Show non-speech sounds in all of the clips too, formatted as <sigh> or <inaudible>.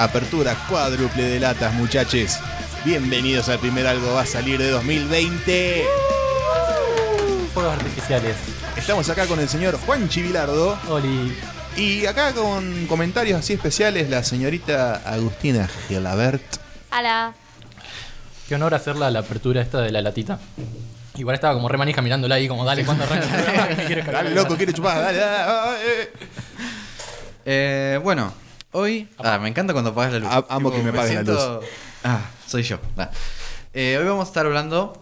Apertura cuádruple de latas, muchachos. Bienvenidos al primer Algo Va a Salir de 2020. Fuegos artificiales. Estamos acá con el señor Juan Chivilardo. Oli. Y acá con comentarios así especiales, la señorita Agustina Gelabert. Hola. Qué honor hacerla la apertura esta de la latita. Igual estaba como re manija mirándola ahí, como dale, ¿cuándo arranca <laughs> <laughs> el programa? Dale, loco, quiere chupar. Dale, dale, eh. Eh, bueno, hoy. Ah, me encanta cuando apagas la luz. A- amo que me apagues la siento- Ah, soy yo. Ah. Eh, hoy vamos a estar hablando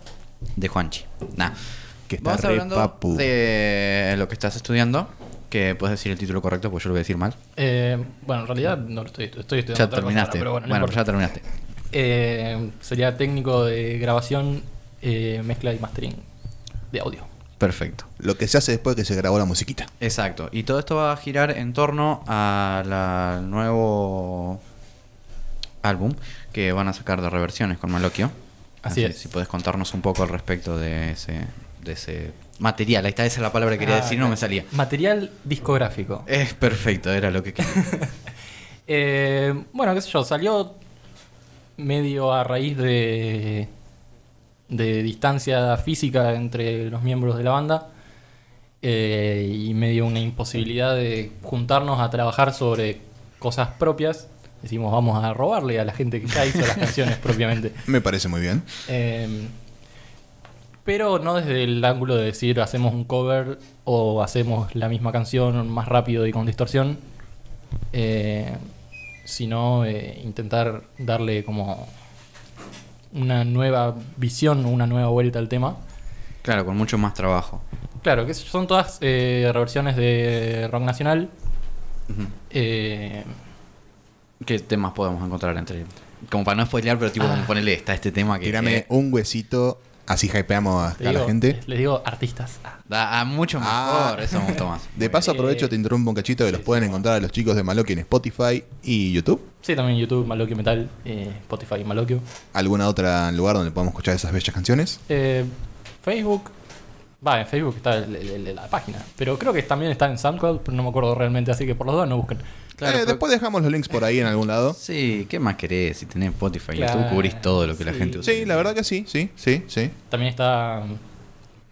de Juanchi. Nah. Que está vamos a estar re hablando papu. de lo que estás estudiando. Que puedes decir el título correcto, porque yo lo voy a decir mal. Eh, bueno, en realidad no lo estoy, estoy estudiando. Ya otra cosa terminaste. ahora, pero bueno, no bueno, ya terminaste. Eh, sería técnico de grabación, eh, mezcla y mastering de audio. Perfecto. Lo que se hace después de que se grabó la musiquita. Exacto. Y todo esto va a girar en torno al nuevo álbum que van a sacar de reversiones con Malokio. Así es. Si puedes contarnos un poco al respecto de ese, de ese material. Ahí está, esa es la palabra que quería Ah, decir, no me salía. Material discográfico. Es perfecto, era lo que quería. <laughs> Eh, bueno, qué sé yo, salió medio a raíz de, de distancia física entre los miembros de la banda eh, y medio una imposibilidad de juntarnos a trabajar sobre cosas propias. Decimos, vamos a robarle a la gente que ya hizo las <laughs> canciones propiamente. Me parece muy bien. Eh, pero no desde el ángulo de decir hacemos un cover o hacemos la misma canción más rápido y con distorsión, eh, sino eh, intentar darle como una nueva visión, una nueva vuelta al tema. claro, con mucho más trabajo. Claro, que son todas eh, reversiones de rock nacional. Eh, ¿Qué temas podemos encontrar entre Como para no spoilear, pero tipo, Ah. como ponerle está este tema que Tírame eh, un huesito, así hypeamos a, la gente. Les digo artistas. Ah. da a mucho mejor. Ah. Eso me gustó más. De paso Eh, aprovecho, te interrumpo un cachito que los sí, pueden sí. encontrar a los chicos de Maloki en Spotify y YouTube. Sí, también YouTube, Malokio Metal, eh, Spotify, Malokio. ¿Alguna otra lugar donde podamos escuchar esas bellas canciones? Eh, Facebook. Va, en Facebook está el- el- el- la página. Pero creo que también está en SoundCloud, pero no me acuerdo realmente, así que por los dos no busquen. Claro, Eh, pero- después dejamos los links por ahí en algún lado. Sí, ¿qué más querés? Si tenés Spotify y Claro, YouTube, cubrís todo lo que la sí. gente usa. Sí, la verdad que sí, sí, sí, sí. También está.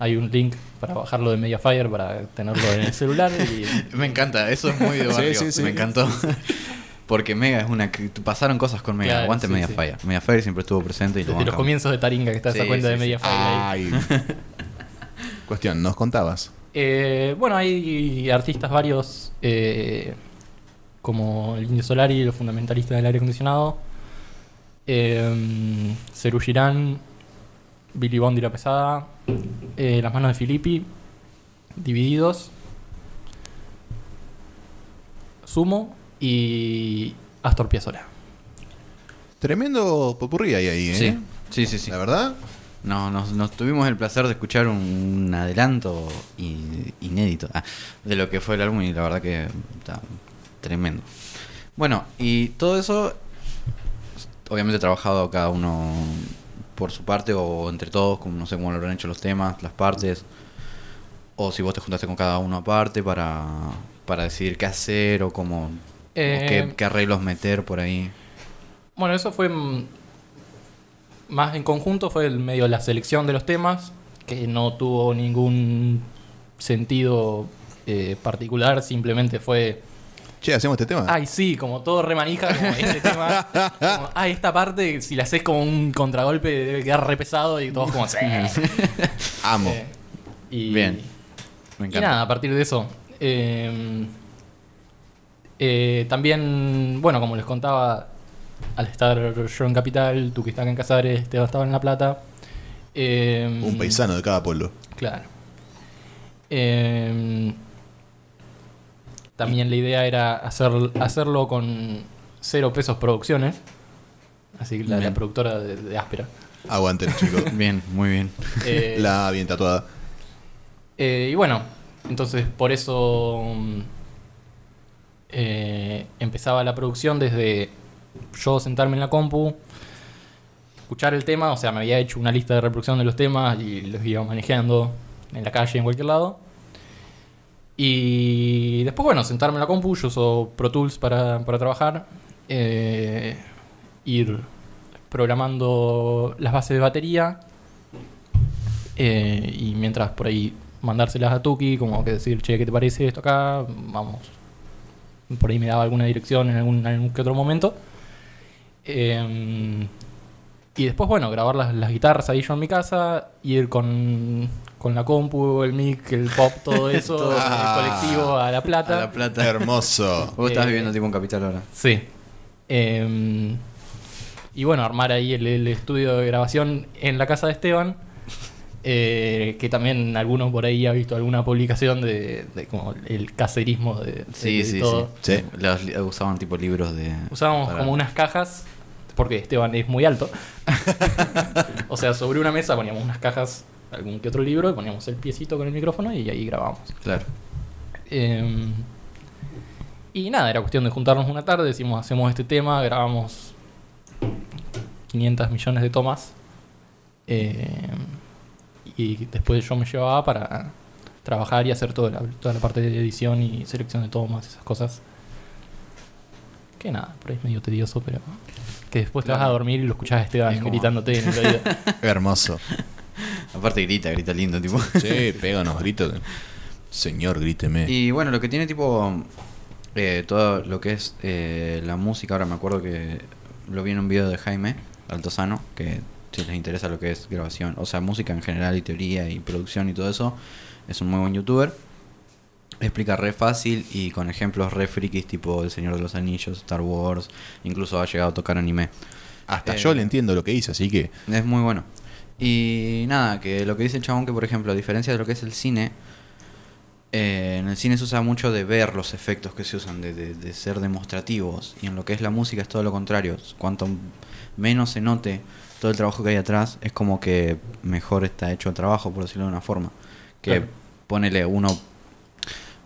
Hay un link para bajarlo de Mediafire para tenerlo en el celular. Y, <laughs> Me encanta, eso es muy de Sí, barrio. sí, sí. Me encantó. <laughs> Porque Mega es una. que- Pasaron cosas con Mega. Claro, Aguante sí, Mediafire. Mediafire siempre estuvo presente y lo desde los bancamos. comienzos de Taringa, que está esa Sí, cuenta sí, de sí. Mediafire ahí. Ay. <laughs> Cuestión, nos contabas. Eh, bueno, hay artistas varios, eh, como el Indio Solari, los fundamentalistas del aire acondicionado, eh, Cerú Girán, Billy Bond y la Pesada, eh, Las Manos de Filippi, Divididos, Sumo y Astor Piazzolla. Tremendo popurrí hay ahí, ¿eh? Sí, sí, sí. sí. La verdad, No, nos, nos tuvimos el placer de escuchar un, adelanto i- inédito ah, de lo que fue el álbum y la verdad que está tremendo. Bueno, y todo eso, obviamente trabajado cada uno por su parte o entre todos, como no sé cómo lo habrán hecho los temas, las partes, o si vos te juntaste con cada uno aparte para, para decidir qué hacer o cómo, o Eh, qué, qué arreglos meter por ahí. Bueno, eso fue mm, más en conjunto, fue el medio la selección de los temas, que no tuvo ningún sentido eh, particular, simplemente fue, che, hacemos este tema. ay sí, como todo remanija, como este <laughs> tema, como, ay esta parte, si la haces como un contragolpe debe quedar re pesado y todos como, sí. <laughs> Amo. Eh, y, Bien. Me y encanta. nada, a partir de eso. eh, eh, también, bueno, como les contaba, al estar yo en Capital, tú que estás en Casares, Esteban estaba en La Plata. eh, Un paisano de cada pueblo. Claro. Eh, también la idea era hacer, hacerlo con cero pesos producciones. Así que la, productora de, de Áspera. Aguanten, chicos. <laughs> Bien, muy bien. Eh, La bien tatuada. Eh, y bueno, entonces por eso mm, eh, empezaba la producción desde yo sentarme en la compu, escuchar el tema, o sea, me había hecho una lista de reproducción de los temas y los iba manejando en la calle, en cualquier lado. Y después, bueno, sentarme en la compu, yo uso Pro Tools para, para trabajar, eh, ir programando las bases de batería eh, y mientras por ahí mandárselas a Tuki, como que decir, che, ¿qué te parece esto acá? Vamos. Por ahí me daba alguna dirección en algún, en algún que otro momento. Eh, y después, bueno, grabar las, las guitarras ahí yo en mi casa, ir con, con la compu, el mic, el pop, todo <laughs> eso, Todo. el colectivo a La Plata. A la plata. Hermoso. <laughs> Vos estás Eh, viviendo tipo en Capital ahora. Sí. Eh, y bueno, armar ahí el, el estudio de grabación en la casa de Esteban. eh, que también alguno por ahí ha visto alguna publicación de, de como el caserismo de, Sí, de sí, todo. sí. Sí. Los usaban tipo libros de. Usábamos para- como unas cajas, porque Esteban es muy alto. <laughs> o sea, sobre una mesa poníamos unas cajas, algún que otro libro, y poníamos el piecito con el micrófono y ahí grabábamos. Claro. Eh, y nada, era cuestión de juntarnos una tarde, decimos, hacemos este tema, grabamos 500 millones de tomas. eh, y después yo me llevaba para trabajar y hacer toda la, toda la parte de edición y selección de tomas, esas cosas. Que nada, por ahí es medio tedioso, pero que después te vas a dormir y lo escuchás a Esteban Es como- gritándote en <laughs> el oído. Hermoso. Aparte grita, grita lindo, tipo. Sí, pega unos gritos. Señor, gríteme. Y bueno, lo que tiene tipo eh, todo lo que es eh, la música, ahora me acuerdo que lo vi en un video de Jaime Altozano, que si les interesa lo que es grabación, o sea, música en general y teoría y producción y todo eso, es un muy buen youtuber. Explica re fácil y con ejemplos re frikis tipo El Señor de los Anillos, Star Wars, incluso ha llegado a tocar anime. Hasta eh, yo le entiendo lo que hizo, así que. Es muy bueno. Y nada, que lo que dice el chabón que, por ejemplo, a diferencia de lo que es el cine, eh, en el cine se usa mucho de ver los efectos que se usan, de, de- de ser demostrativos. Y en lo que es la música es todo lo contrario. Cuanto menos se note todo el trabajo que hay atrás, es como que mejor está hecho el trabajo, por decirlo de una forma. Que Claro. ponele uno,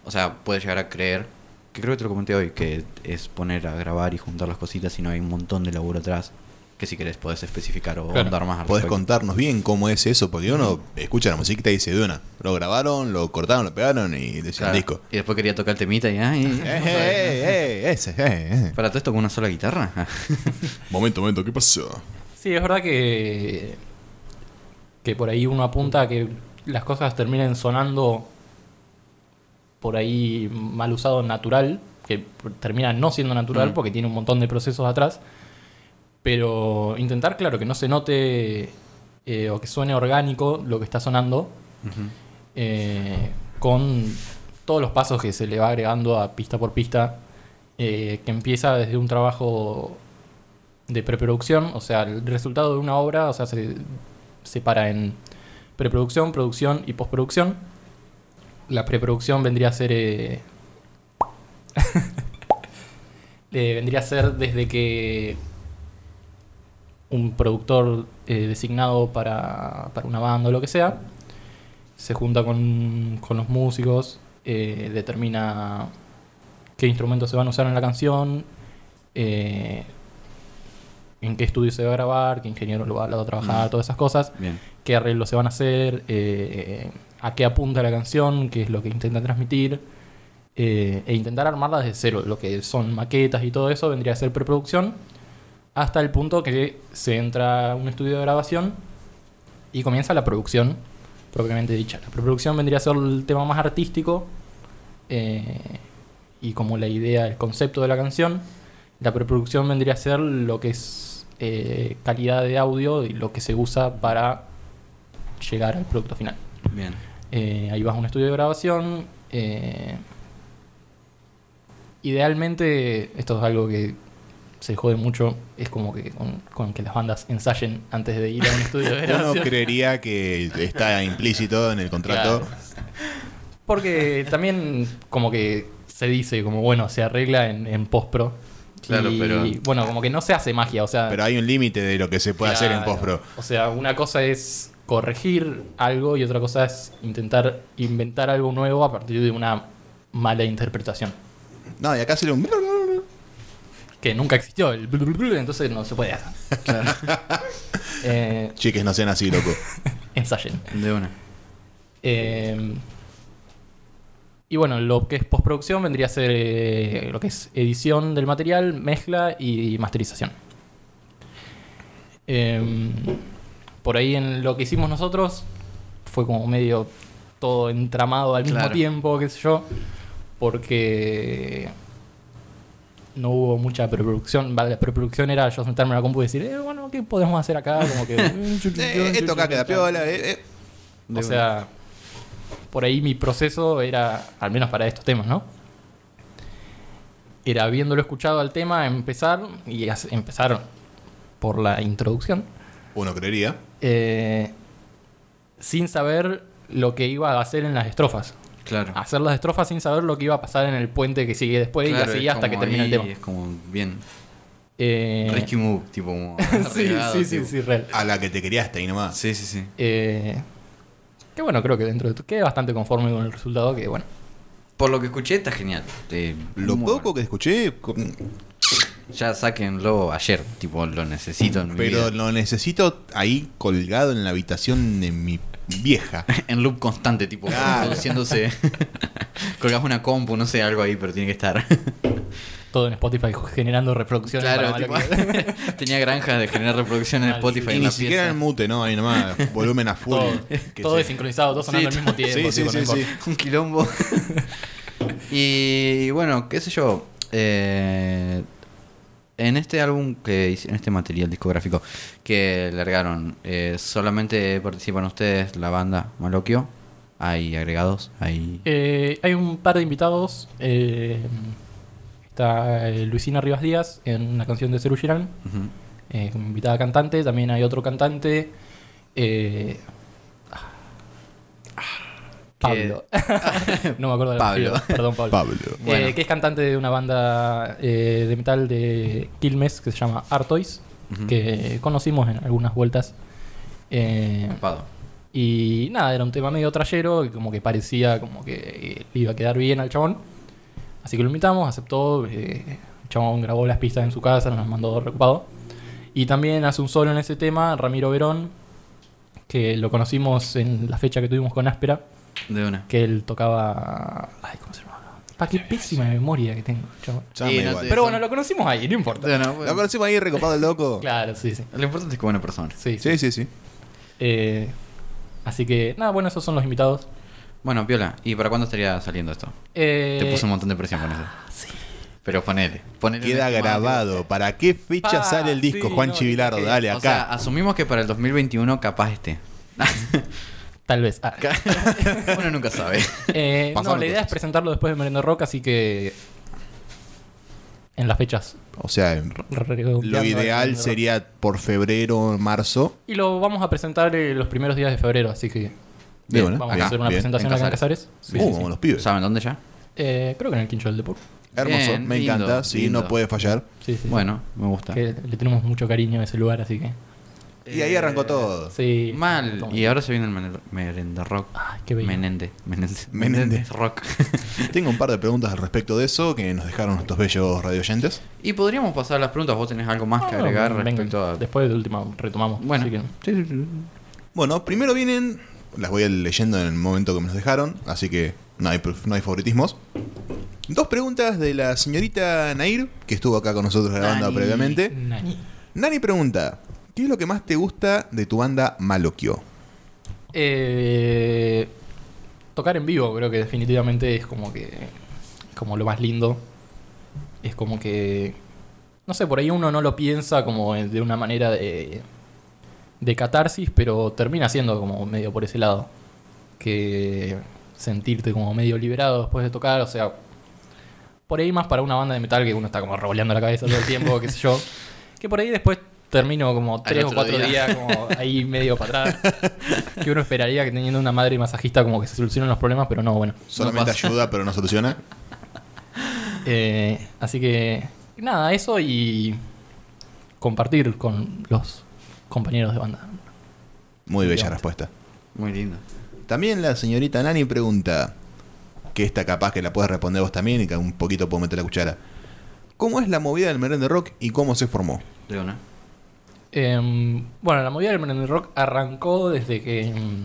o sea, puede llegar a creer, que creo que te lo comenté hoy, que es poner a grabar y juntar las cositas y no hay un montón de laburo atrás. Que si querés podés especificar o Claro. andar más al ¿Podés contarnos bien cómo es eso? Porque uno escucha la musiquita y dice de una. Lo grabaron, lo cortaron, lo pegaron y decía Claro. el disco. Y después quería tocar el temita y ay, Eh, eh, eh, eh, ese, eh, eh. Para todo esto con una sola guitarra. <laughs> Momento, momento, ¿qué pasó? Sí, es verdad que, que por ahí uno apunta a que las cosas terminen sonando por ahí mal usado natural, que termina no siendo natural Mm. porque tiene un montón de procesos atrás, pero intentar, claro, que no se note eh, o que suene orgánico lo que está sonando eh, con todos los pasos que se le va agregando a pista por pista, eh, que empieza desde un trabajo de preproducción, o sea, el resultado de una obra, o sea, se separa en preproducción, producción y postproducción. La preproducción vendría a ser eh, <laughs> eh, vendría a ser desde que un productor eh, designado para, para una banda o lo que sea se junta con, con los músicos, eh, determina qué instrumentos se van a usar en la canción, en qué estudio se va a grabar, qué ingeniero lo va, lo va a trabajar, Mm. todas esas cosas, Bien. qué arreglos se van a hacer, a qué apunta la canción, qué es lo que intenta transmitir, eh, e intentar armarla desde cero. Lo que son maquetas y todo eso vendría a ser preproducción, hasta el punto que se entra a un estudio de grabación y comienza la producción propiamente dicha. La preproducción vendría a ser el tema más artístico eh, y como la idea, el concepto de la canción. La preproducción vendría a ser lo que es eh, calidad de audio y lo que se usa para llegar al producto final. Bien. Eh, ahí vas a un estudio de grabación. eh, idealmente, esto es algo que se jode mucho, es como que con, con que las bandas ensayen antes de ir a un estudio de <laughs> Uno grabación. creería que está implícito en el contrato. Claro. Porque también como que se dice, como bueno, se arregla en, en post-pro. Claro, y, pero- Bueno, como que no se hace magia, o sea... Pero hay un límite de lo que se puede hacer en postpro. O sea, una cosa es corregir algo y otra cosa es intentar inventar algo nuevo a partir de una mala interpretación. No, y acá sería un. Que nunca existió el entonces no se puede hacer. <laughs> Eh, Chiques, no sean así, loco. <laughs> ensayen. De una. Eh, y bueno, lo que es postproducción vendría a ser eh, lo que es edición del material, mezcla y masterización. Eh, por ahí en lo que hicimos nosotros fue como medio todo entramado al mismo Claro. tiempo, qué sé yo, porque no hubo mucha preproducción. Va, La preproducción era yo sentarme en la compu y decir, eh, bueno, ¿qué podemos hacer acá? Como que, <laughs> Eh, esto acá queda piola. eh, eh. o sea, por ahí mi proceso era, al menos para estos temas, ¿no? Era habiéndolo escuchado al tema, empezar, y empezar por la introducción, Uno creería. Eh, sin saber lo que iba a hacer en las estrofas. Claro. Hacer las estrofas sin saber lo que iba a pasar en el puente que sigue después Claro, y así hasta que como termine el tema. Es como bien. Eh, Risky move, tipo como. <laughs> sí, arreglado, sí, sí, tipo. sí, real. A la que te querías ahí nomás. Sí, sí, sí. Eh, que bueno, creo que dentro de todo quedé bastante conforme con el resultado, que bueno. Por lo que escuché, está genial. Eh, Lo poco bueno. que escuché, con- Ya sáquenlo ayer. Tipo, lo necesito en mi pero vida. lo necesito ahí colgado en la habitación de mi vieja. <laughs> En loop constante, tipo, Claro. produciéndose. <laughs> Colgás una compu, no sé, algo ahí, pero tiene que estar. <laughs> Todo en Spotify generando reproducciones. claro, para tipo, tenía granjas de generar reproducción en. Spotify y en ni la siquiera en mute, ¿no? Ahí nomás, volumen a full. todo, todo desincronizado, todo sonando Sí, al mismo tiempo. sí, sí, no sí, importa. sí. Un quilombo. y bueno, qué sé yo. eh, en este álbum que en este material discográfico que largaron, eh, solamente participan ustedes, la banda Maloquio. Hay agregados, hay. Eh, hay un par de invitados. eh, está eh, Luisina Rivas Díaz en una canción de Ceru Girán, como invitada cantante. También hay otro cantante. eh, Pablo. <laughs> no me acuerdo del Pablo. apellido, Perdón, Pablo. Pablo. Eh, que es cantante de una banda eh, de metal de Quilmes que se llama Artois, que conocimos en algunas vueltas. Eh, y nada, era un tema medio trayero, que como que parecía como que eh, le iba a quedar bien al chabón. Así que lo invitamos, aceptó. el chabón grabó las pistas en su casa, nos las mandó recopado. Y también hace un solo en ese tema, Ramiro Verón, que lo conocimos en la fecha que tuvimos con Áspera, De una. que él tocaba... Ay, ¿cómo se llama? Pa, qué pésima memoria que tengo, chabón. Ya me Sí, no igual. te- Pero bueno, lo conocimos ahí, no importa. De una, Lo conocimos ahí recopado el loco. <laughs> Claro, sí, sí. Lo importante es que buena persona. Sí, sí. Sí, sí, sí. Eh, así que, nada, bueno, esos son los invitados. Bueno, Piola, ¿y para cuándo estaría saliendo esto? Eh, Te puse un montón de presión con eso. Pero ponele. ponele Queda grabado. ¿Para qué fecha Pa, sale el disco, sí, Juan no, Chivilardo? que- Dale, O sea, acá. asumimos que para el 2021 capaz esté. <laughs> Tal vez. Ah. <laughs> Uno nunca sabe. Eh, no, la idea es presentarlo después de Merenda Rock, así que. En las fechas. o sea, redondeando lo el ideal sería por febrero, marzo. Y lo vamos a presentar eh, los primeros días de febrero, así que. Una. Vamos Acá, a hacer una bien. presentación En acá en Casares. Sí, Uh, sí, sí. como los pibes. ¿Saben dónde ya? Eh, creo que en el Quincho del Depor. Hermoso, Bien, me lindo, encanta. Sí, lindo. no puede fallar. Sí, sí. sí. Bueno, me gusta. Que le tenemos mucho cariño a ese lugar, así que. Y ahí arrancó todo. Sí. Mal. Y ahora se viene el Merenda Rock. Ay, qué bello. Menende. Menende. <laughs> Menende. Rock. <laughs> Tengo un par de preguntas al respecto de eso que nos dejaron nuestros bellos radioyentes. y podríamos pasar a las preguntas. ¿Vos tenés algo más que Ah, agregar venga, respecto a.? Después de última retomamos. Bueno. así que- Sí, sí, sí. Bueno, primero vienen, las voy a ir leyendo en el momento que me los dejaron, así que no hay, no hay favoritismos. Dos preguntas de la señorita Nair, que estuvo acá con nosotros grabando Nani. previamente. Nani. Nani pregunta, ¿qué es lo que más te gusta de tu banda Malokio? Eh, tocar en vivo creo que definitivamente es como que como lo más lindo. Es como que no sé, por ahí uno no lo piensa como de una manera de de catarsis, pero termina siendo como medio por ese lado que sentirte como medio liberado después de tocar, o sea, por ahí más para una banda de metal que uno está como revoleando la cabeza todo el tiempo, qué sé yo, que por ahí después termino como tres o cuatro día. días como ahí <laughs> medio para atrás, que uno esperaría que teniendo una madre masajista como que se solucionen los problemas, pero no, bueno. Solamente ayuda, pero no soluciona. <laughs> Eh, así que nada, eso y compartir con los compañeros de banda. Muy bella respuesta. Muy lindo. También la señorita Nani pregunta, que esta capaz que la puedes responder vos también y que un poquito puedo meter la cuchara. ¿Cómo es la movida del merengue rock y cómo se formó? De Em, bueno, la movida del merengue rock arrancó desde que em,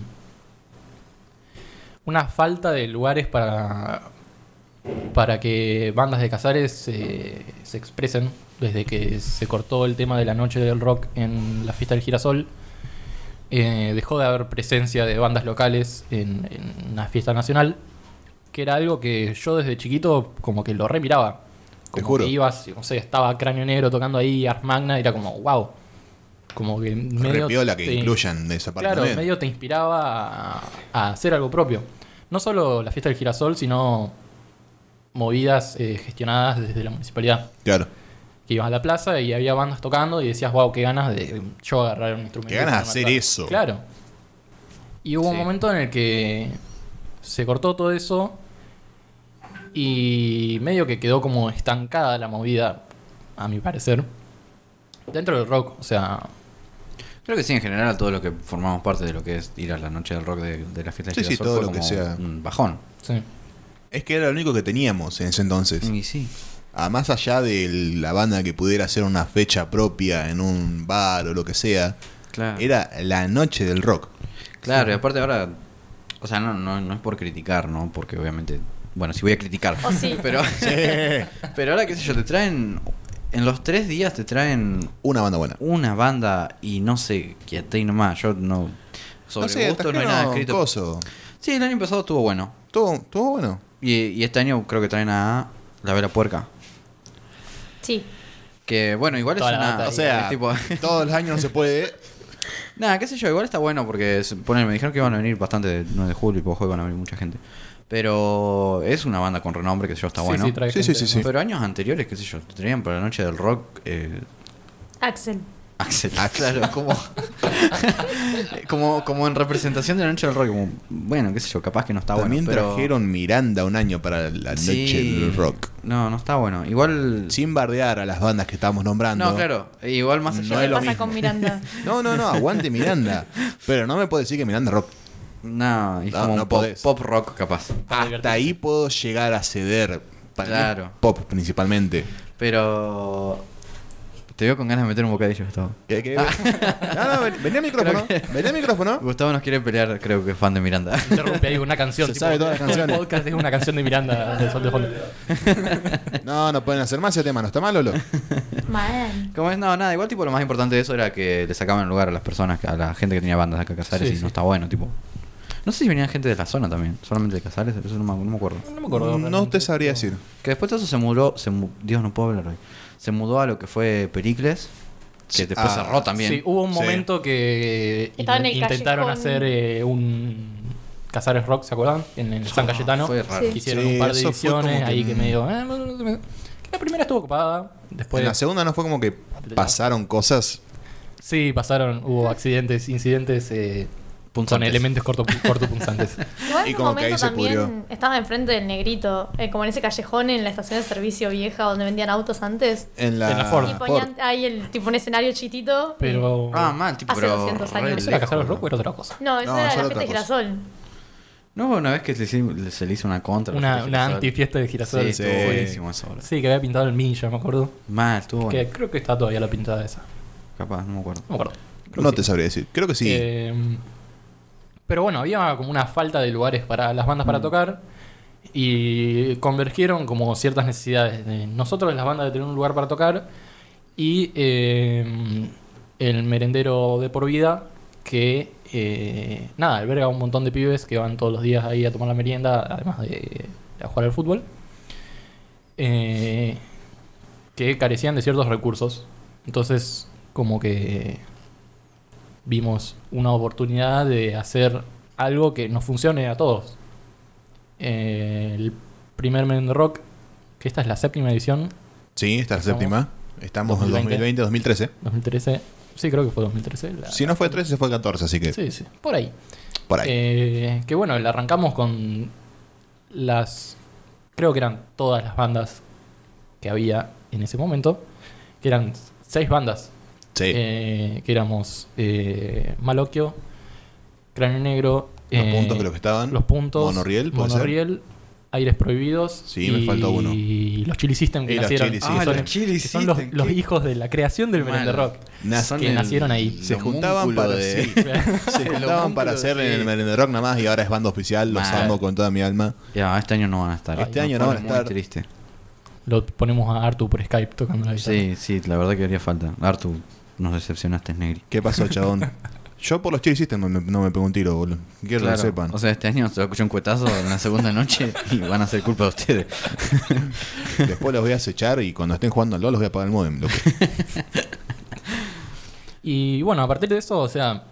una falta de lugares para para que bandas de Casares se- se expresen desde que se cortó el tema de la noche del rock en la fiesta del girasol. Eh, dejó de haber presencia de bandas locales en, en una fiesta nacional que era algo que yo desde chiquito como que lo remiraba. Te como juro. que ibas no sé estaba Cráneo Negro tocando ahí Ars Magna y era como wow como que medio Repiola que te- incluyan de esa parte Claro, también. medio te inspiraba a, a hacer algo propio. No solo la fiesta del girasol, sino movidas eh, gestionadas desde la municipalidad. Claro. Que ibas a la plaza y había bandas tocando y decías, wow, qué ganas de yo agarrar un instrumento. Qué ganas de hacer eso. tocar". Claro. Y hubo un momento en el que se cortó todo eso y medio que quedó como estancada la movida, a mi parecer. Dentro del rock, o sea, Creo que sí, en general, todo lo que formamos parte de lo que es ir a la noche del rock de, de la fiesta de Sí, sí, todo fue lo que sea. Un bajón. sí. Es que era lo único que teníamos en ese entonces. Y sí. Ah, más allá de la banda que pudiera hacer una fecha propia en un bar o lo que sea, Claro. era la noche del rock. Claro, y aparte ahora. O sea, no, no, no es por criticar, ¿no? Porque obviamente. Bueno, sí voy a criticar. O sí. <laughs> Pero, <laughs> pero ahora, qué sé yo, te traen. En los tres días te traen Una banda buena. una banda y no sé, que ahí nomás. Yo no. Sobre no sé, gusto no hay nada escrito. coso. Sí, el año pasado estuvo bueno. Todo bueno. Y, y este año creo que traen a La Vela Puerca. Sí. Que bueno, igual Toda es una. O sea, tipo. todos los años no se puede. Nada, qué sé yo, igual está bueno porque se ponen- me dijeron que iban a venir bastante de 9 de julio y por juego iban a venir mucha gente. Pero es una banda con renombre, que sé yo, está Sí, bueno. sí, trae Sí, sí, gente, sí. Pero años anteriores, qué sé yo, te traían para la noche del rock. Eh, Axel. Axel. Ah, claro, como, <laughs> como, como en representación de la noche del rock. Como, bueno, qué sé yo, capaz que no está También bueno. pero- trajeron Miranda un año para la noche Sí. del rock. No, no está bueno. Igual. Sin bardear a las bandas que estábamos nombrando. No, claro. Igual más allá No de es ¿Qué lo pasa mismo. con Miranda? <laughs> No, no, no, aguante Miranda. Pero no me puede decir que Miranda es rock. No, es No, como no un pop, pop rock capaz. Hasta ahí puedo llegar a ceder. Para Claro. Pop principalmente. Pero. Te veo con ganas de meter un bocadillo, Gustavo. ¿Qué- qué- No, no, ven- vení al micrófono. Que- Vení al micrófono. Gustavo nos quiere pelear, creo que es fan de Miranda. <laughs> Interrumpe ahí con una canción. Se sabe todas las <laughs> canciones. El podcast es una canción de Miranda de Sol de Fondo. <laughs> No, no pueden hacer más ese tema. ¿No está mal, Lolo? Como es, no, nada, igual tipo lo más importante de eso era que le sacaban el lugar a las personas, a la gente que tenía bandas acá en Casares Sí, y sí. no está bueno, tipo. No sé si venían gente de la zona también, solamente de Casares, eso no me, no me acuerdo. No me acuerdo. No te sabría decir. Que después de eso se mudó, se mu- Dios no puedo hablar hoy. Se mudó a lo que fue Pericles, que después Ah, cerró también. Sí, hubo un Sí. momento que intentaron callejón. hacer eh, un Casares Rock, ¿se acuerdan? En el San Cayetano. Fue raro. Hicieron Sí, un par de ediciones que ahí que mm. medio... eh, la primera estuvo ocupada. Después... en la segunda no fue como que pasaron cosas. Sí, pasaron, hubo accidentes, incidentes eh, con elementos corto, cortopunzantes. <laughs> Igual Y en un como que ahí momento se también pudrió. estaba enfrente del negrito, eh, como en ese callejón en la estación de servicio vieja donde vendían autos antes. En la, En la Ford. Y ponían ahí el tipo un escenario chitito. Pero... Ah, mal, tipo, Hace pero. 200 re años. ¿Eso era Casares lejos, Rock o era otra cosa? No, eso No, era la fiesta de girasol. No una vez que se, hizo- se le hizo una contra. Una, fiesta una de Girasol. antifiesta de girasol. Sí, Sí. estuvo buenísimo eso. Sí, que había pintado el Milla, me acuerdo. Mal, estuvo bueno. Que creo que está todavía la pintada esa. Capaz, no me acuerdo. No me acuerdo. Creo No te sí. sabría decir. Creo que sí. Eh, pero bueno, había como una falta de lugares para las bandas Mm. para tocar. Y convergieron como ciertas necesidades de nosotros, las bandas, de tener un lugar para tocar. Y eh, el merendero de por vida, que eh, nada, alberga un montón de pibes que van todos los días ahí a tomar la merienda, además de, de a jugar al fútbol. Eh, que carecían de ciertos recursos. Entonces, como que vimos una oportunidad de hacer algo que nos funcione a todos. Eh, el primer Men Rock, que esta es la séptima edición, sí, esta es la séptima. Estamos en 2020. 2020, 2013. 2013. Sí, creo que fue 2013. la- Si no fue 13, fue 14, así que Sí, sí, por ahí. por ahí. Eh, que bueno, la arrancamos con las. Creo que eran todas las bandas que había en ese momento. Que eran seis bandas. Sí. Eh, que éramos eh, Maloquio, Cráneo Negro. Los eh, puntos creo que estaban. Los puntos. Monorriel, ¿puede ser? Monorriel, Aires Prohibidos. Sí, me faltó uno. Y los Chili System que Y los nacieron. Chili. Ah, son, los Chili que son los, System, los qué- hijos de la creación del Merengue. Rock. Que el- nacieron ahí. Se <laughs> juntaban para de- sí, se juntaban para hacer sí. el Merende Rock nada más y ahora es banda oficial, los Mal. amo con toda mi alma. Ya, este año no van a estar. Este año no van a estar. Muy triste. Lo ponemos a Artu por Skype tocando la guitarra. Sí, sí, la verdad que haría falta. Artu, nos decepcionaste, Negri. ¿Qué pasó, chabón? <laughs> Yo por los Chili System no me, no me pego un tiro, boludo. Quiero que Claro, lo sepan. O sea, este año se va a escuchar un cuetazo en la segunda noche y van a ser culpa de ustedes. <laughs> Después los voy a acechar y cuando estén jugando al LOL los voy a apagar el modem. loco. <laughs> Y bueno, a partir de eso, o sea,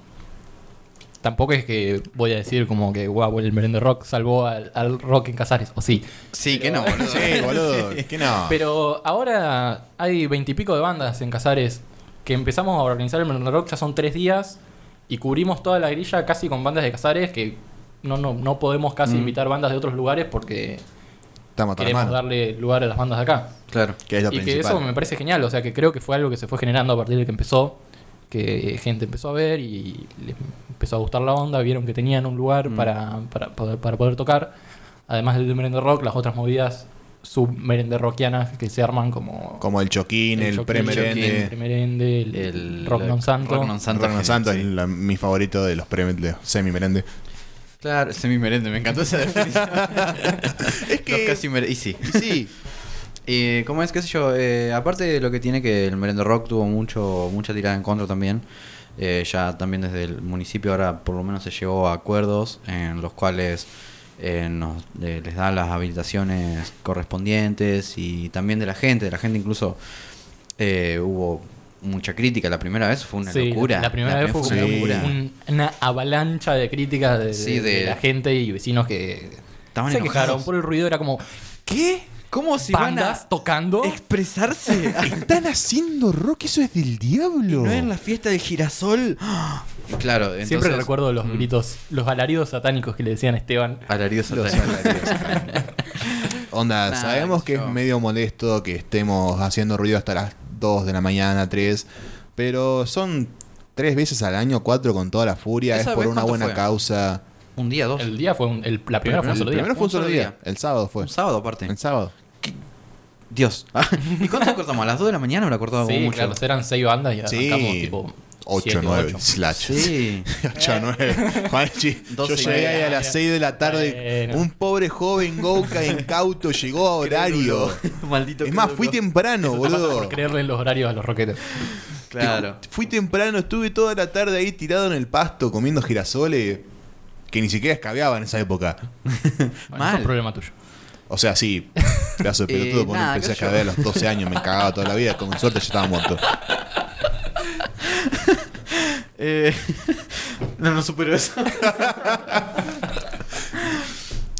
tampoco es que voy a decir como que, wow, el Merende Rock salvó al, al rock en Casares, o sí. Sí, que no, boludo. sí, boludo. Que no. Pero ahora hay veintipico de bandas en Casares que empezamos a organizar el Merende Rock, ya son tres días y cubrimos toda la grilla casi con bandas de Casares que no, no, no podemos casi Mm. invitar bandas de otros lugares porque Estamos queremos darle lugar a las bandas de acá. Claro. Que es lo y que eso me parece genial, o sea que creo que fue algo que se fue generando a partir de que empezó, que gente empezó a ver y les empezó a gustar la onda, vieron que tenían un lugar Mm. para, para, poder, para poder tocar, además del merende rock, las otras movidas sub merende rockianas que se arman como, Como el Choquín, el, Choquín, pre-merende. el premerende, el, El rock non santo. Rock non santo. Rock no Santo sí. es la- mi favorito de los semi-merende. Claro, semi merende, me encantó esa definición. <laughs> Es que- Los casi y sí. Sí, Eh, ¿Cómo es? ¿Qué sé yo? Eh, aparte de lo que tiene que el Merendo Rock tuvo mucho mucha tirada en contra también. Eh, ya también desde el municipio ahora por lo menos se llegó a acuerdos en los cuales eh, nos, eh, les dan las habilitaciones correspondientes y también de la gente. De la gente incluso eh, hubo mucha crítica. La primera vez fue una Sí, locura. La primera vez fue una un- locura. un- una avalancha de críticas de, Sí, de- de de- la gente y vecinos que Estaban se enojados. quejaron por el ruido. Era como, ¿qué? ¿Cómo si ¿Bandas van tocando? a expresarse? <laughs> están haciendo rock, eso es del diablo. ¿No en la fiesta del girasol? <gasps> Claro, entonces... Siempre recuerdo los Mm. gritos, los alaridos satánicos que le decían a Esteban. Alaridos Los satánicos. <laughs> Onda, Nah, sabemos que yo- es medio molesto que estemos haciendo ruido hasta las 2 de la mañana, 3, pero son tres veces al año, cuatro con toda la furia, ¿Esa es por una buena fue? causa. Un día, dos. El día fue un- el- la primera fue un El solo día. primero fue un Un solo solo día, día. el sábado fue. Un sábado aparte. El sábado. Dios. <laughs> ¿Y cuánto cortamos? ¿A las 2 de la mañana habrá cortado como Sí, mucho? claro, eran seis bandas y Sí. arrancamos tipo 8, siete, 9, ocho. slash. Sí. 8, 9. Juanchi, yo 12 y llegué ahí a las 6 de la tarde. Bueno. Un pobre joven Gouka incauto llegó a horario. <laughs> Maldito Es más, crédulo. fui temprano, Eso te boludo. por creerle en los horarios a los roquetes. <laughs> Claro. Fui temprano, estuve toda la tarde ahí tirado en el pasto comiendo girasoles que ni siquiera escabeaba en esa época. Bueno, Mal. eso es problema tuyo. O sea, sí, pedazo de <laughs> Eh, pelotudo porque nada, empecé a escabear a los 12 años, me cagaba toda la vida, con suerte ya estaba muerto. <laughs> Eh, no, no supero eso. <laughs>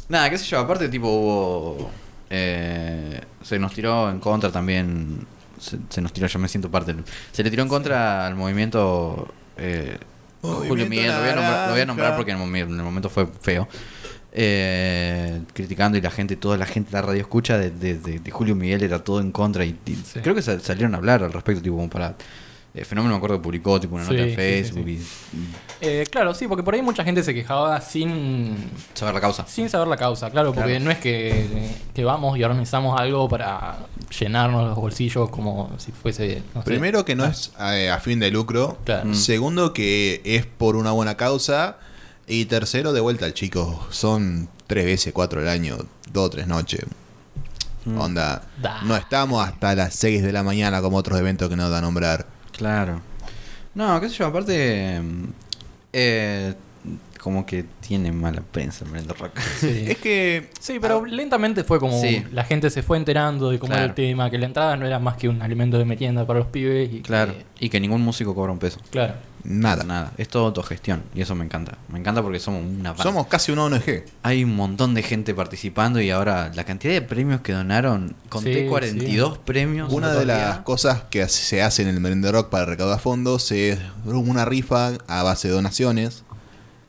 Nada, qué sé yo, aparte tipo hubo... eh, se nos tiró en contra también... Se, se nos tiró, yo me siento parte. Se le tiró en contra al movimiento... eh, Movimiento Julio Miguel, lo voy, a nombrar, lo voy a nombrar Naranja. porque en el momento fue feo. Eh, criticando y la gente, toda la gente de la radio escucha de, de- de- de Julio Miguel era todo en contra y, y Sí. creo que sa- salieron a hablar al respecto, tipo como para... eh, Fenómeno me acuerdo que publicó tipo una Sí, nota en Facebook sí. y- y Eh, claro, sí, porque por ahí mucha gente se quejaba sin, saber la causa. sin saber la causa, claro, porque no es que, que vamos y organizamos algo para llenarnos los bolsillos como si fuese... no sé. Primero que no es eh, a fin de lucro. Claro. Mm. Segundo que es por una buena causa. Y tercero, de vuelta al chico. Son tres veces, cuatro al año, dos o tres noches. Mm. Onda. Da. No estamos hasta las 6 de la mañana como otros eventos que no da a nombrar. Claro. No, qué sé yo, aparte... mm, eh, como que tiene mala prensa el Rock. <laughs> Sí. Es que. Sí, pero lentamente fue como Sí. la gente se fue enterando de cómo era el tema, que la entrada no era más que un alimento de merienda para los pibes y que-. Y que ningún músico cobra un peso. claro. Nada. Nada. Es todo autogestión. Y eso me encanta. Me encanta porque somos una banda. Somos casi una ONG. Hay un montón de gente participando y ahora la cantidad de premios que donaron, conté Sí, 42 premios. Una de las cosas que se hace en el Merende Rock para recaudar fondos es una rifa a base de donaciones.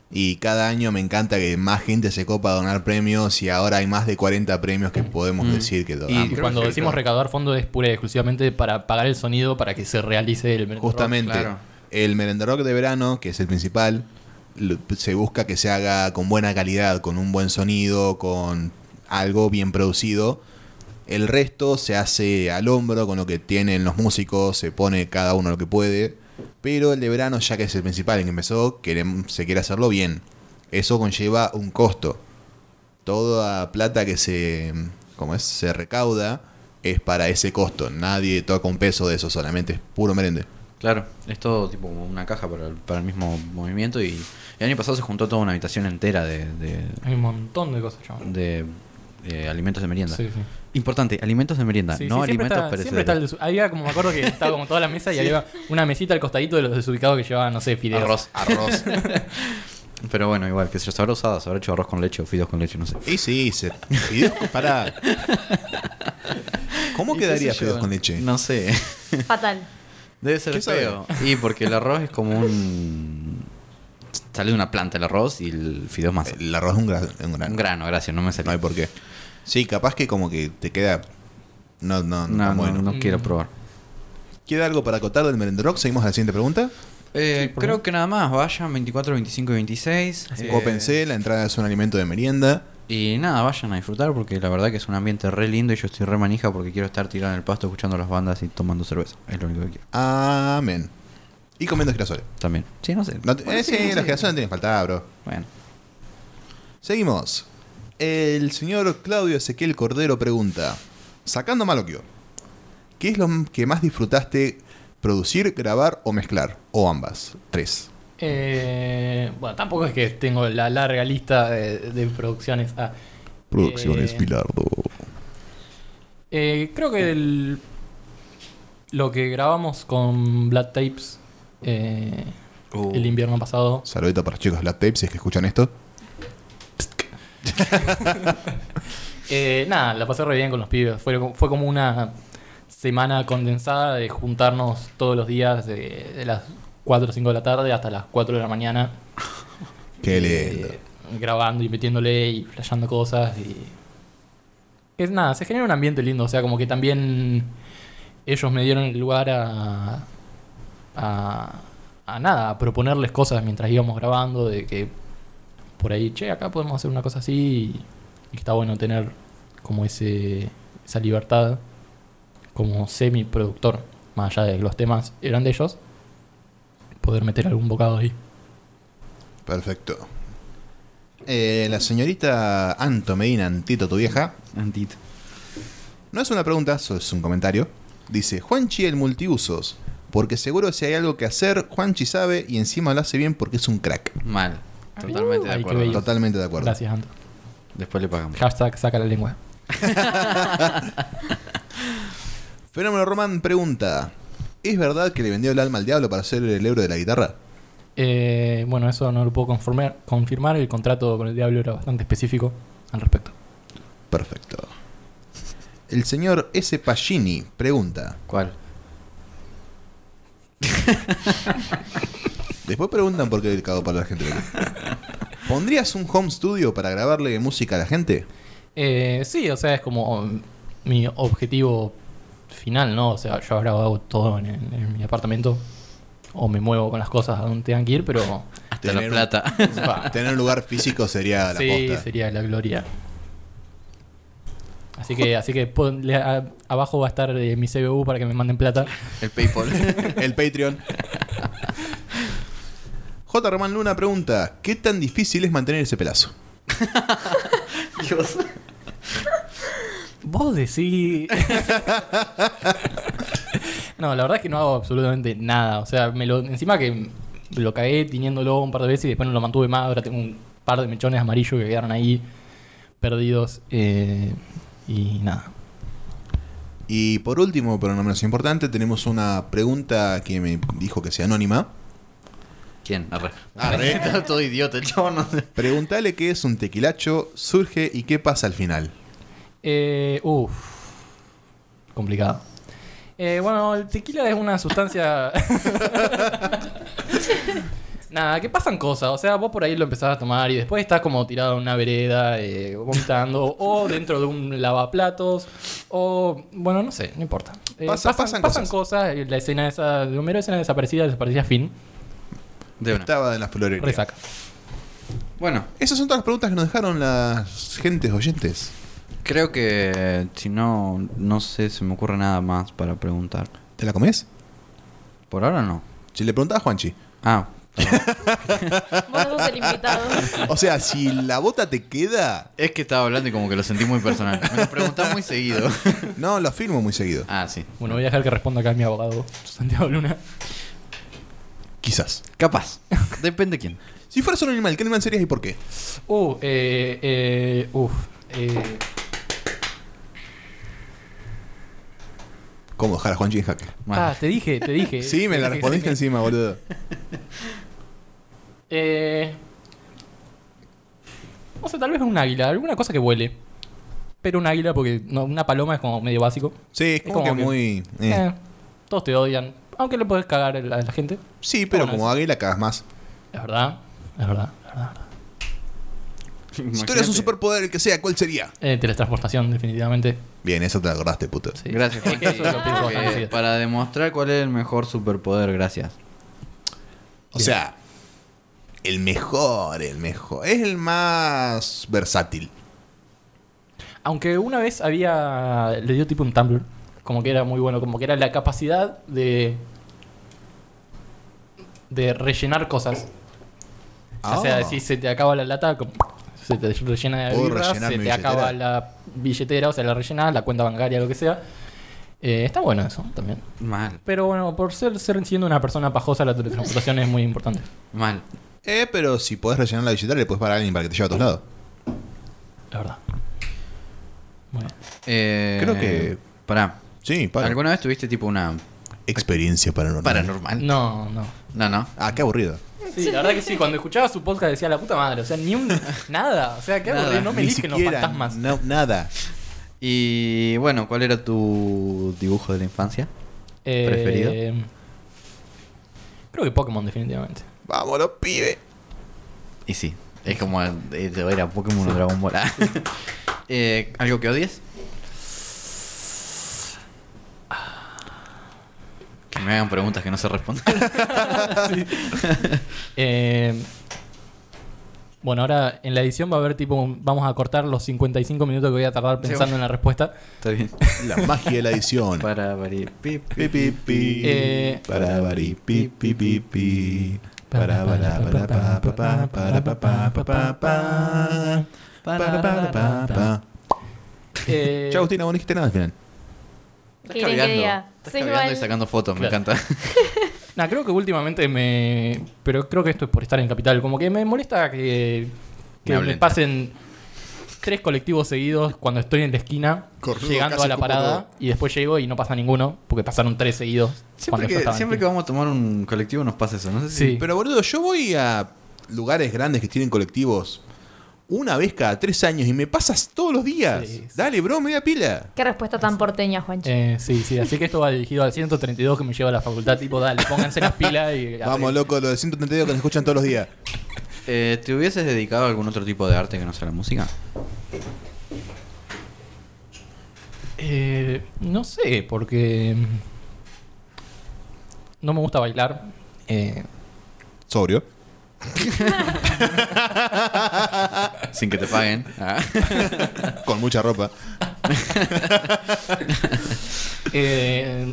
Y cada año me encanta que más gente se copa a donar premios y ahora hay más de 40 premios que podemos Mm. decir que donamos. Y cuando decimos recaudar fondos es pura y exclusivamente para pagar el sonido para que se realice el merendo rock. Justamente, claro. El Merende Rock de verano, que es el principal, se busca que se haga con buena calidad, con un buen sonido, con algo bien producido. El resto se hace al hombro con lo que tienen los músicos, se pone cada uno lo que puede. Pero el de verano, ya que es el principal en que empezó, se quiere hacerlo bien. Eso conlleva un costo. Toda plata que se, como es, se recauda es para ese costo. Nadie toca un peso de eso, solamente es puro merende. Claro, es todo tipo como una caja para el, para el mismo movimiento y el año pasado se juntó toda una habitación entera de, de, Hay un montón de cosas, chabón. de, eh, alimentos de merienda. Sí, sí. Importante, alimentos de merienda, Sí, no sí, siempre alimentos está, siempre está perecederos. el desu- Había como me acuerdo que estaba como toda la mesa y había una mesita al costadito de los desubicados que llevaban, no sé, fideos. Arroz. Arroz. <laughs> Pero bueno, igual, que se habrá usado, se habrá hecho arroz con leche o fideos con leche, no sé. y sí, se, fideos con- pará. <laughs> ¿Cómo ¿Y qué quedaría yo? fideos con leche? No sé. Fatal. Debe ser feo. Y porque el arroz es como un. Sale de una planta el arroz y el fideo más. El arroz es un, gra- un grano. Un grano, gracias, no me salió. No hay por qué. Sí, capaz que como que te queda... No, no, no, No, bueno. no quiero Mm. probar. ¿Queda algo para acotar del Merend Rock? Seguimos a la siguiente pregunta. Eh, creo que nada más, vayan 24, 25 y 26. eh, Cópense, la entrada es un alimento de merienda. Y nada, vayan a disfrutar porque la verdad que es un ambiente re lindo y yo estoy re manija porque quiero estar tirado en el pasto escuchando las bandas y tomando cerveza. Es lo único que quiero. Amén. Y comiendo girasoles. También. Sí, no sé. No te- Bueno, eh, sí, las girasoles no tienen que faltar, bro. Bueno. Seguimos. El señor Claudio Ezequiel Cordero pregunta, sacando Maloquio, ¿qué es lo que más disfrutaste producir, grabar o mezclar? O ambas. Tres. Eh, bueno, tampoco es que tengo la larga lista de, de producciones. Ah, Producciones eh, Pilardo. eh, creo que el- lo que grabamos con Black Tapes eh, Uh. el invierno pasado. Saludito para los chicos de Black Tape si es que escuchan esto. <laughs> Eh, nada, la pasé re bien con los pibes. Fue, como- fue como una semana condensada de juntarnos todos los días de, de las 4 o 5 de la tarde hasta las 4 de la mañana. <laughs> Qué eh, lindo. grabando y metiéndole y flasheando cosas. Y... Es nada, se genera un ambiente lindo. O sea, como que también ellos me dieron el lugar a, a, a nada, a proponerles cosas mientras íbamos grabando. De que por ahí, che, acá podemos hacer una cosa así. Y, y está bueno tener como ese esa libertad como semi-productor. Más allá de que los temas eran de ellos. Poder meter algún bocado ahí. Perfecto. Eh, la señorita Anto Medina, Antito, tu vieja, Antito. no es una pregunta, eso es un comentario. Dice, Juanchi el multiusos, porque seguro si hay algo que hacer, Juanchi sabe y encima lo hace bien porque es un crack. Mal. Totalmente de Ay, acuerdo. Totalmente de acuerdo. Gracias, Anto. Después le pagamos. Hashtag saca la lengua. <laughs> <laughs> Fenómeno Román pregunta, ¿es verdad que le vendió el alma al diablo para hacer el euro de la guitarra? Eh, bueno, eso no lo puedo confirmar, confirmar. El contrato con el Diablo era bastante específico al respecto. Perfecto. El señor S. Pagini pregunta, ¿Cuál? <laughs> después preguntan por qué el cago para la gente. ¿Pondrías un home studio para grabarle música a la gente? Eh, sí, o sea, es como mi objetivo final, ¿no? O sea, yo ahora hago todo en, en- en mi apartamento. O me muevo con las cosas a donde tengan que ir, pero. Hasta Tener la un- plata. <laughs> va, Tener un lugar físico sería la sí, posta. sería la gloria. Así que, así que pon- le- a- abajo va a estar eh, mi CBU para que me manden plata. El PayPal. <laughs> El Patreon. J. Román Luna pregunta, ¿qué tan difícil es mantener ese pelazo? <laughs> Dios. Vos decís. <laughs> no, la verdad es que no hago absolutamente nada. O sea, me lo, encima que lo cagué tiñéndolo un par de veces y después no lo mantuve más. Ahora tengo un par de mechones amarillos que quedaron ahí perdidos. eh, y nada. Y por último, pero no menos importante, tenemos una pregunta que me dijo que sea anónima. ¿Quién? Arre. Arre. Está <laughs> todo idiota el chavo, no sé. Pregúntale qué es un tequilacho, surge y qué pasa al final. Eh, uf. Complicado. Eh, bueno, el tequila es una sustancia. <laughs> Nada, que pasan cosas. O sea, vos por ahí lo empezás a tomar y después estás como tirado en una vereda, eh, vomitando, o dentro de un lavaplatos, o. Bueno, no sé, no importa. Eh, Pasa- pasan, pasan pasan cosas. cosas. eh, La escena esa de Homero, escena desaparecida, desaparecida fin. De una. Estaba en la florería. Resaca. Bueno, Esas son todas las preguntas que nos dejaron las gentes oyentes. Creo que si no, no sé, se me ocurre nada más para preguntar. ¿Te la comes? Por ahora no. Si le preguntás a Juanchi. Ah, <laughs> Vos sos el invitado. O sea, si la bota te queda, es que estaba hablando y como que lo sentí muy personal. Me lo preguntás muy seguido. <laughs> no, lo afirmo muy seguido. Ah, sí. Bueno, voy a dejar que responda acá mi abogado, Santiago Luna. Quizás. Capaz. Depende quién. Si fueras un animal, ¿qué animal serías y por qué? Uh, eh, eh, uf. Eh, ¿Cómo dejar a Juanchi en jaque? Ah, te dije, te dije. Sí, me la respondiste encima, boludo. Eh, no sé, tal vez un águila, alguna cosa que vuele. Pero un águila, porque no, una paloma es como medio básico. Sí, es como, como que que- muy... eh. Eh, todos te odian. Aunque le puedes cagar a la, a la gente. Sí, pero Bueno, como águila cagas más. Es verdad, es verdad, es verdad. Si tú eres un Imagínate. superpoder, el que sea, ¿cuál sería? Eh, teletransportación, definitivamente. Bien, eso te acordaste, puto. Sí. Gracias, que eso lo pienso bastante seguido. Para demostrar cuál es el mejor superpoder, gracias. O sea, el mejor, el mejor. Es el más versátil. Aunque una vez había. Le dio tipo un Tumblr. Como que era muy bueno. Como que era la capacidad de. De rellenar cosas. O sea, Ah. si se te acaba la lata, como- se te rellena de birra, se te acaba la billetera, o sea, la rellenas, la cuenta bancaria, lo que sea. Eh, está bueno eso también. Mal, Pero bueno, por ser, ser siendo una persona pajosa, la teletransportación es muy importante. mal. Eh, pero si podés rellenar la billetera, le puedes pagar a alguien para que te lleve a todos lados. La verdad. Muy bien. Eh, Creo que- Pará. Sí, para. ¿Alguna vez tuviste tipo una Experiencia paranormal. paranormal? No, no. No, no. Ah, qué aburrido. Sí, la verdad que sí, cuando escuchaba su podcast decía la puta madre, o sea, ni un <laughs> nada, o sea, qué aburrido, no me Ni eligen los siquiera, fantasmas. no, nada. Y bueno, ¿cuál era tu dibujo de la infancia? Eh, preferido? Creo que Pokémon definitivamente. Vámonos, pibe. Y sí, es como eh, era Pokémon o Dragon Ball. <laughs> <laughs> Eh, ¿Algo que odies? Que me hagan preguntas que no se responden. <laughs> Eh, bueno, ahora en la edición va a haber tipo, vamos a cortar los 55 minutos que voy a tardar pensando en la respuesta. Está bien. La magia de la edición. Para vari- pi- Pi, pi, pi. Eh, Para bari, pi, pi, pi, pi. Para, para, para, pa, pa, pa, para, pa, pa, pa, pa, pa. Para, para, pa, pa. Eh, Chao, Agustina, vos no dijiste nada al final. Estás ¿Qué quieren que caviando. Estás caviando y sacando fotos, me encanta. <laughs> Nah, creo que últimamente me. Pero creo que esto es por estar en Capital. Como que me molesta que. Que Me pasen tres colectivos seguidos cuando estoy en la esquina, Cornudo, llegando a la parada, todo. y después llego y no pasa ninguno, porque pasaron tres seguidos. Siempre, que, siempre vamos a tomar un colectivo nos pasa eso, no sé si... Sí. Pero boludo, yo voy a lugares grandes que tienen colectivos una vez cada tres años y me pasas todos los días. Sí, sí. Dale, bro, media pila. Qué respuesta tan porteña, Juanchi. Eh, sí, sí, así que esto va dirigido al 132 que me lleva a la facultad. Tipo, dale, pónganse las pilas y. Vamos, loco, los de 132 que nos escuchan todos los días. Eh, ¿Te hubieses dedicado a algún otro tipo de arte que no sea la música? Eh, no sé, porque. No me gusta bailar. Eh, Sobrio. Sin que te paguen. Ah. Con mucha ropa. <laughs> eh,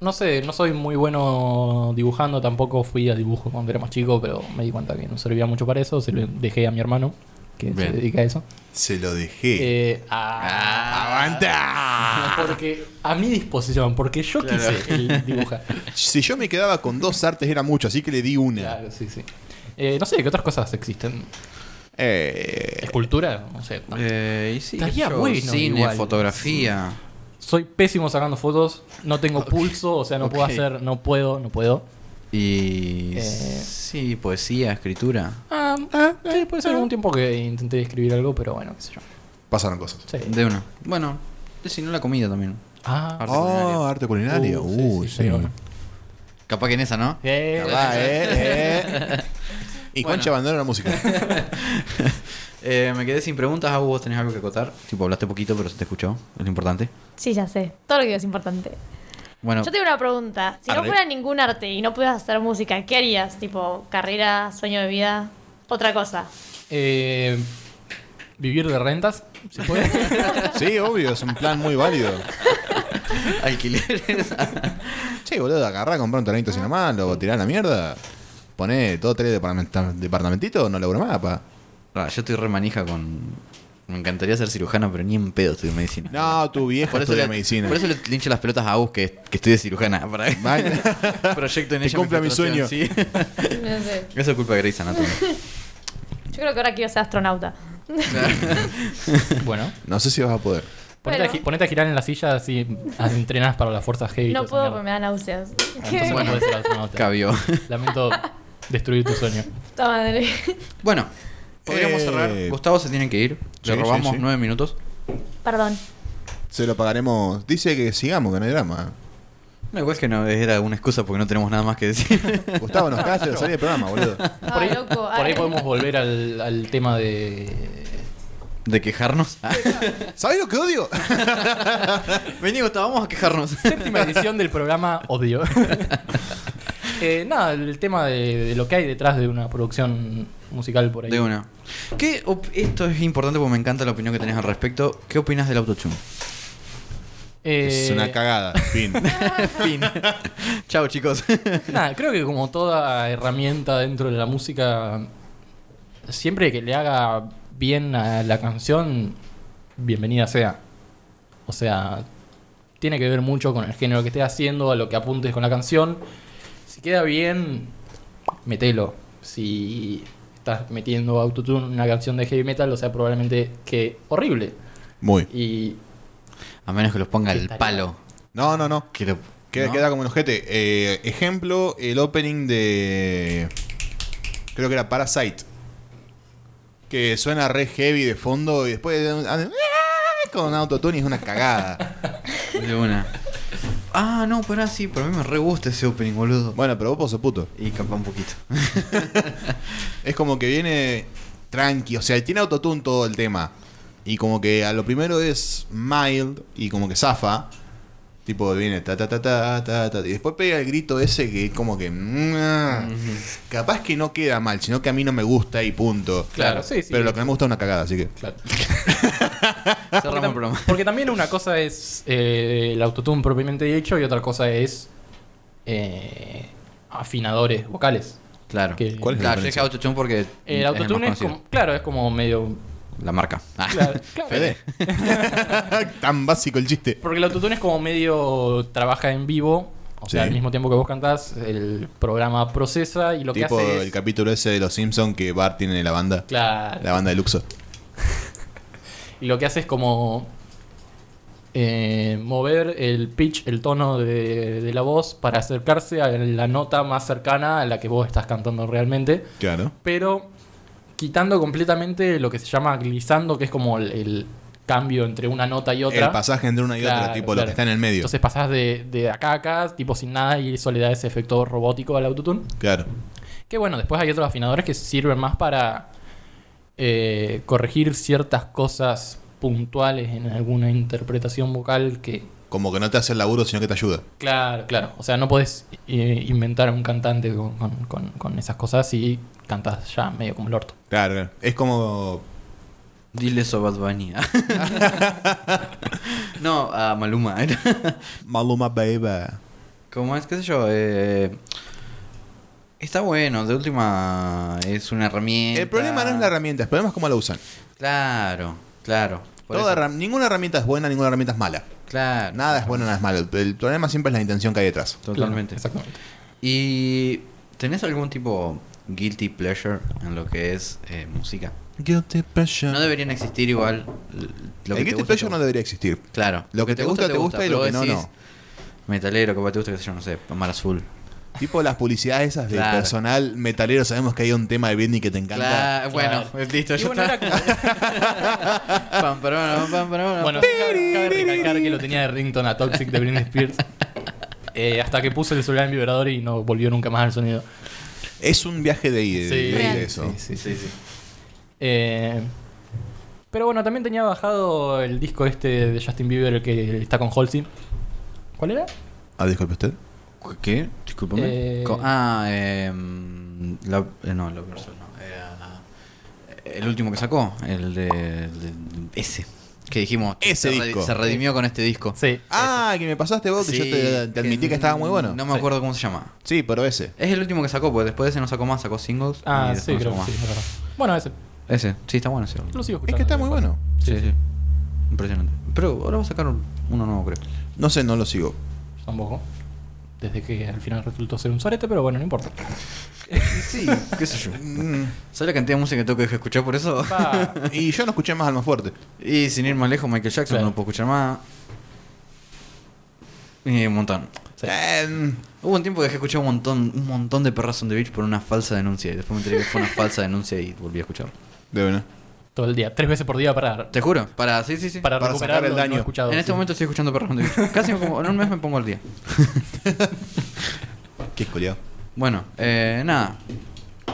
no sé, no soy muy bueno dibujando. Tampoco fui a dibujo cuando era más chico, pero me di cuenta que no servía mucho para eso. Se lo dejé a mi hermano, que Bien. se dedica a eso. Se lo dejé. Eh, a- Ah. ¡Aguanta! Porque a mi disposición, porque yo Claro. quise el dibujar. Si yo me quedaba con dos artes era mucho, así que le di una. Claro, sí, sí. Eh, no sé, ¿qué otras cosas existen? Eh, ¿Escultura? No sé. Eh, y sí, Estaría yo, bueno Cine, igual. fotografía. Soy pésimo sacando fotos, no tengo pulso, o sea, no puedo Ok. hacer, no puedo, no puedo. Y... Eh. Sí, poesía, escritura. Ah, sí, puede ser algún tiempo que intenté escribir algo, pero bueno, qué sé yo. pasaron cosas. Sí. De una. Bueno, si no la comida también. Ah, Arte Oh, culinario. arte culinario. Uh, sí, Uy, sí, sí. sí, bueno. Capaz que en esa, ¿no? Eh, eh, eh. <laughs> Y Bueno. Abandona la música. <laughs> Eh, me quedé sin preguntas. ¿A vos tenés algo que acotar? Tipo, hablaste poquito, pero se te escuchó. Es lo importante. Sí, ya sé. Todo lo que digo es importante. Bueno, Yo tengo una pregunta. Si no fuera ningún arte y no pudieras hacer música, ¿qué harías? Tipo, carrera, sueño de vida, otra cosa. Eh, vivir de rentas, ¿se puede? <laughs> Sí, obvio, es un plan muy válido. <laughs> alquileres. Che, boludo, agarrá, comprar un terrenito sin nomás, lo tirá a la mierda. Poné todo tres departamentitos, no logro más, pa. Ah, yo estoy re manija con. Me encantaría ser cirujana, pero ni en pedo estudio medicina. No, tu vieja Por eso, estudia le, medicina. por eso le hincho las pelotas a Agus que, que estudie cirujana. Para Vaya. <laughs> proyecto en Que ella. cumpla mi sueño. sí. No <laughs> sé. Eso es culpa de Grey's Anatomy. Yo creo que ahora quiero ser astronauta. <laughs> bueno, No sé si vas a poder. ponete, a, Bueno. gi- ponete a girar en la silla así ah, entrenas para las fuerzas heavy. y No puedo porque me mierda. da náuseas. Ah, Entonces Bueno. no podés ser astronauta. Cabió. Lamento destruir tu sueño. Puta madre. Bueno, podríamos Eh, cerrar. Gustavo se tiene que ir. Le sí, robamos sí. nueve minutos. Perdón. Se lo pagaremos. Dice que sigamos, que no hay drama. No, igual que no, era una excusa porque no tenemos nada más que decir. <laughs> Gustavo, nos calla de salir del programa, boludo. Por ahí, Ay, loco. por ahí Ay. podemos volver al, al tema de. ¿De quejarnos? <laughs> ¿Sabes lo que odio? <laughs> Vení, Gustavo, vamos a quejarnos. Séptima edición del programa Odio. Eh, nada, el tema de, de lo que hay detrás de una producción musical por ahí. De una. ¿Qué esto es importante porque me encanta la opinión que tenés al respecto. ¿Qué opinas del autotune? Eh, Es una cagada. <laughs> Fin. fin. <laughs> Chao, chicos. <laughs> Nada, creo que como toda herramienta dentro de la música, siempre que le haga bien a la canción, bienvenida sea. O sea, tiene que ver mucho con el género que estés haciendo, a lo que apuntes con la canción. Si queda bien, metelo. Si estás metiendo autotune en una canción de heavy metal, o sea, probablemente que horrible. Muy. Y A menos que los ponga el Estaría- palo. No, no, no. Que lo- Queda, ¿no? queda como un ojete. Eh, ejemplo, el opening de. Creo que era Parasite. Que suena re heavy de fondo y después. ah, Con autotune y es una cagada. De una. Ah, no, pero sí, pero a mí me re gusta ese opening, boludo. bueno, pero vos sos puto. Y capaz un poquito. <laughs> Es como que viene tranqui, o sea, tiene autotune todo el tema. Y como que a lo primero es mild y como que zafa. Tipo, viene ta ta ta ta ta ta. Y después pega el grito ese que como que. Capaz que no queda mal, sino que a mí no me gusta y punto. Claro, sí, sí. Pero lo que no me gusta es una cagada, así que. Claro. <laughs> Porque, tam- porque también una cosa es eh, el autotune propiamente dicho y otra cosa es eh, afinadores vocales. Claro. Que- ¿Cuál es la Claro, yo dije autotune porque. El es el autotune más es, como, claro, es como medio... La marca. Ah. Claro, claro. <laughs> Fede. <laughs> Tan básico el chiste. Porque el autotune es como medio trabaja en vivo, o sea, Sí. al mismo tiempo que vos cantás, el programa procesa y lo tipo que hace es... el capítulo ese de los Simpsons que Bart tiene la banda. Claro. La banda de Luxo. <laughs> Y lo que hace es como eh, mover el pitch, el tono de, de la voz para acercarse a la nota más cercana a la que vos estás cantando realmente. Claro. Pero quitando completamente lo que se llama glissando, que es como el, el cambio entre una nota y otra. El pasaje entre una y otra, Claro, tipo lo que está en el medio. Entonces pasás de, de acá a acá, tipo sin nada, y eso le da ese efecto robótico al autotune. Claro. Que bueno, después hay otros afinadores que sirven más para eh, corregir ciertas cosas puntuales en alguna interpretación vocal que... Como que no te hace el laburo, sino que te ayuda. Claro, claro. O sea, no podés eh, inventar a un cantante con, con- con- con esas cosas y cantas ya medio como el orto. Claro, claro. Es como. Dile eso a Bad Bunny. <laughs> no, a Maluma. <laughs> Maluma Baby. ¿Cómo es? ¿Qué sé yo? Eh, está bueno, de última es una herramienta. El problema no es la herramienta, el problema es cómo la usan. Claro, claro. Toda ninguna herramienta es buena, ninguna herramienta es mala. Claro. Nada es bueno, nada es malo. El, problema siempre es la intención que hay detrás. Totalmente. Exactamente. ¿Y tenés algún tipo guilty pleasure en lo que es eh, música? Guilty pleasure. No deberían existir igual. Lo el que guilty gusta, pleasure no debería existir. Claro. Lo que te gusta, te gusta, y lo que no, decís, no. Metalero, que te gusta, que sé yo, no sé, Mar Azul. Tipo las publicidades esas de Claro. personal metalero, sabemos que hay un tema de Britney que te encanta. Claro, bueno, Claro. listo, Y ya bueno, está. era como- Bueno, cabe, cabe recalcar que lo tenía de ringtone a Toxic de Britney Spears. <laughs> Eh, hasta que puse el celular en vibrador y no volvió nunca más al sonido. Es un viaje de ida Sí. eso. Sí, sí, sí. Eh, pero bueno, también tenía bajado el disco este de Justin Bieber el que está con Halsey. ¿Cuál era? Ah, disculpe usted. ¿Qué? Discúlpame. Eh, ah, eh, la, eh, no. Era el último que sacó, el de, de- ese. Que dijimos, Ese se, disco. se redimió con este disco. Sí. Ah, que me pasaste vos, que Sí, yo te, te admití que estaba muy bueno. No me Sí. acuerdo cómo se llama. Sí, pero ese. Es el último que sacó, porque después de ese no sacó más, sacó singles. Ah, y sí, no creo que sí, es. Bueno, ese. Ese, sí, está bueno ese. Lo sigo Es escuchando. que está muy bueno. Sí, sí. Impresionante. Pero ahora va a sacar un- uno nuevo, creo. No sé, no lo sigo. Tampoco. Desde que al final resultó ser un sorete, pero bueno, no importa. <laughs> Sí, qué sé yo. Mm, ¿Sabes la cantidad de música que tengo que dejar escuchar por eso? Y yo no escuché más Alma Fuerte. Y sin ir más lejos, Michael Jackson Claro. no puedo escuchar más. Y un montón. Sí. Eh, Hubo un tiempo que dejé escuchar un montón, un montón de perras on the beach por una falsa denuncia. Y después me enteré que fue una falsa denuncia y volví a escucharlo. de una. Todo el día. Tres veces por día para, Te juro, para, sí, sí, sí. para, para recuperar el daño. escuchado. en este sí. momento estoy escuchando beach. <laughs> Casi pongo- en un mes me pongo al día. <laughs> Qué esculiado. Bueno, eh, nada.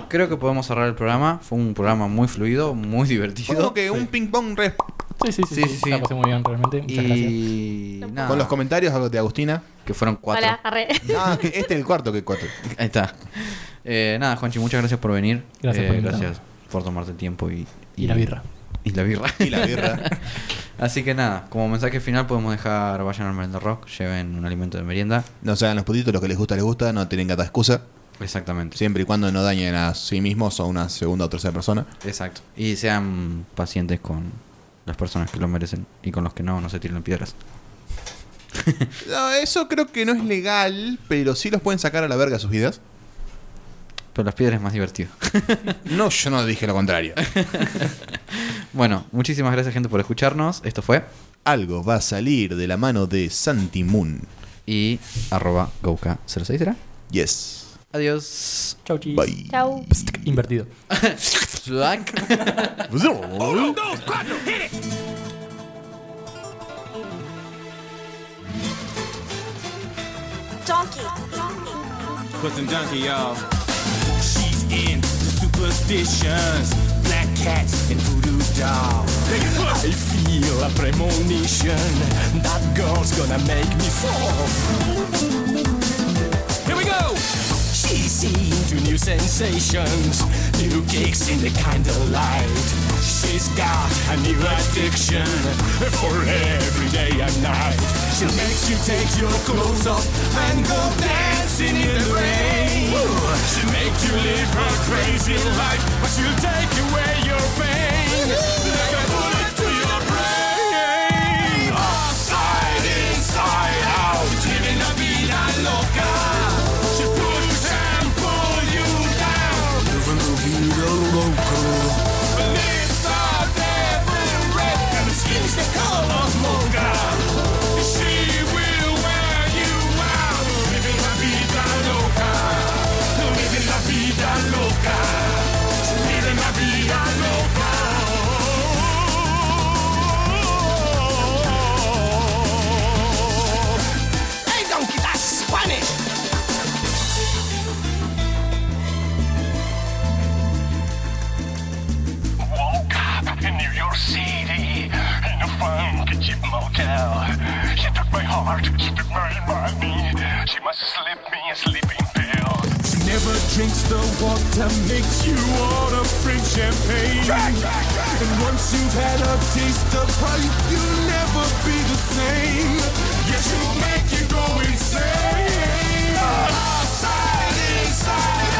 Creo que podemos cerrar el programa. Fue un programa muy fluido, muy divertido. Como que un ping pong re. Sí, sí, sí. Sí, sí, sí, sí. La pasé muy bien, realmente. Muchas gracias. Y nada. Con los comentarios de Agustina. que fueron cuatro. Hola, arre. Ah, este es el cuarto que cuatro. <laughs> Ahí está. Eh, nada, Juanchi, muchas gracias por venir. Gracias Eh, por. Gracias por tomarte el tiempo y, Y la birra. Y la birra. Y la birra. <laughs> Así que nada, como mensaje final podemos dejar, vayan al Merenda Rock, lleven un alimento de merienda. No se hagan los putitos, lo que les gusta, les gusta. No tienen gata excusa. Exactamente. Siempre y cuando no dañen a sí mismos o a una segunda o tercera persona. Exacto. Y sean pacientes con las personas que lo merecen y con los que no, no se tiren piedras. No, eso creo que no es legal, pero sí los pueden sacar a la verga sus vidas. Pero las piedras es más divertido. <laughs> No, yo no dije lo contrario. <laughs> bueno, muchísimas gracias gente por escucharnos. Esto fue Algo va a salir de la mano de Santi Moon. y arroba Gouka06 será. Yes. Adiós. Chau, chis. Bye. Chau. Invertido. <laughs> Donkey. Put some donkey, y'all. Into superstitions, black cats and voodoo dolls. I feel a premonition. That girl's gonna make me fall. Here we go. She's into new sensations, new kicks in the candlelight. She's got a new addiction for every day and night. She makes you take your clothes off and go dancing in the rain. She'll make you live her crazy life, but she'll take away your pain. Like a bullet heart, keeping my money. She must slip me a sleeping pill. She never drinks the water, makes you order free champagne. Drink, drink, drink. And once you've had a taste of right, you'll never be the same. Yes, she'll make you go insane. Outside, inside.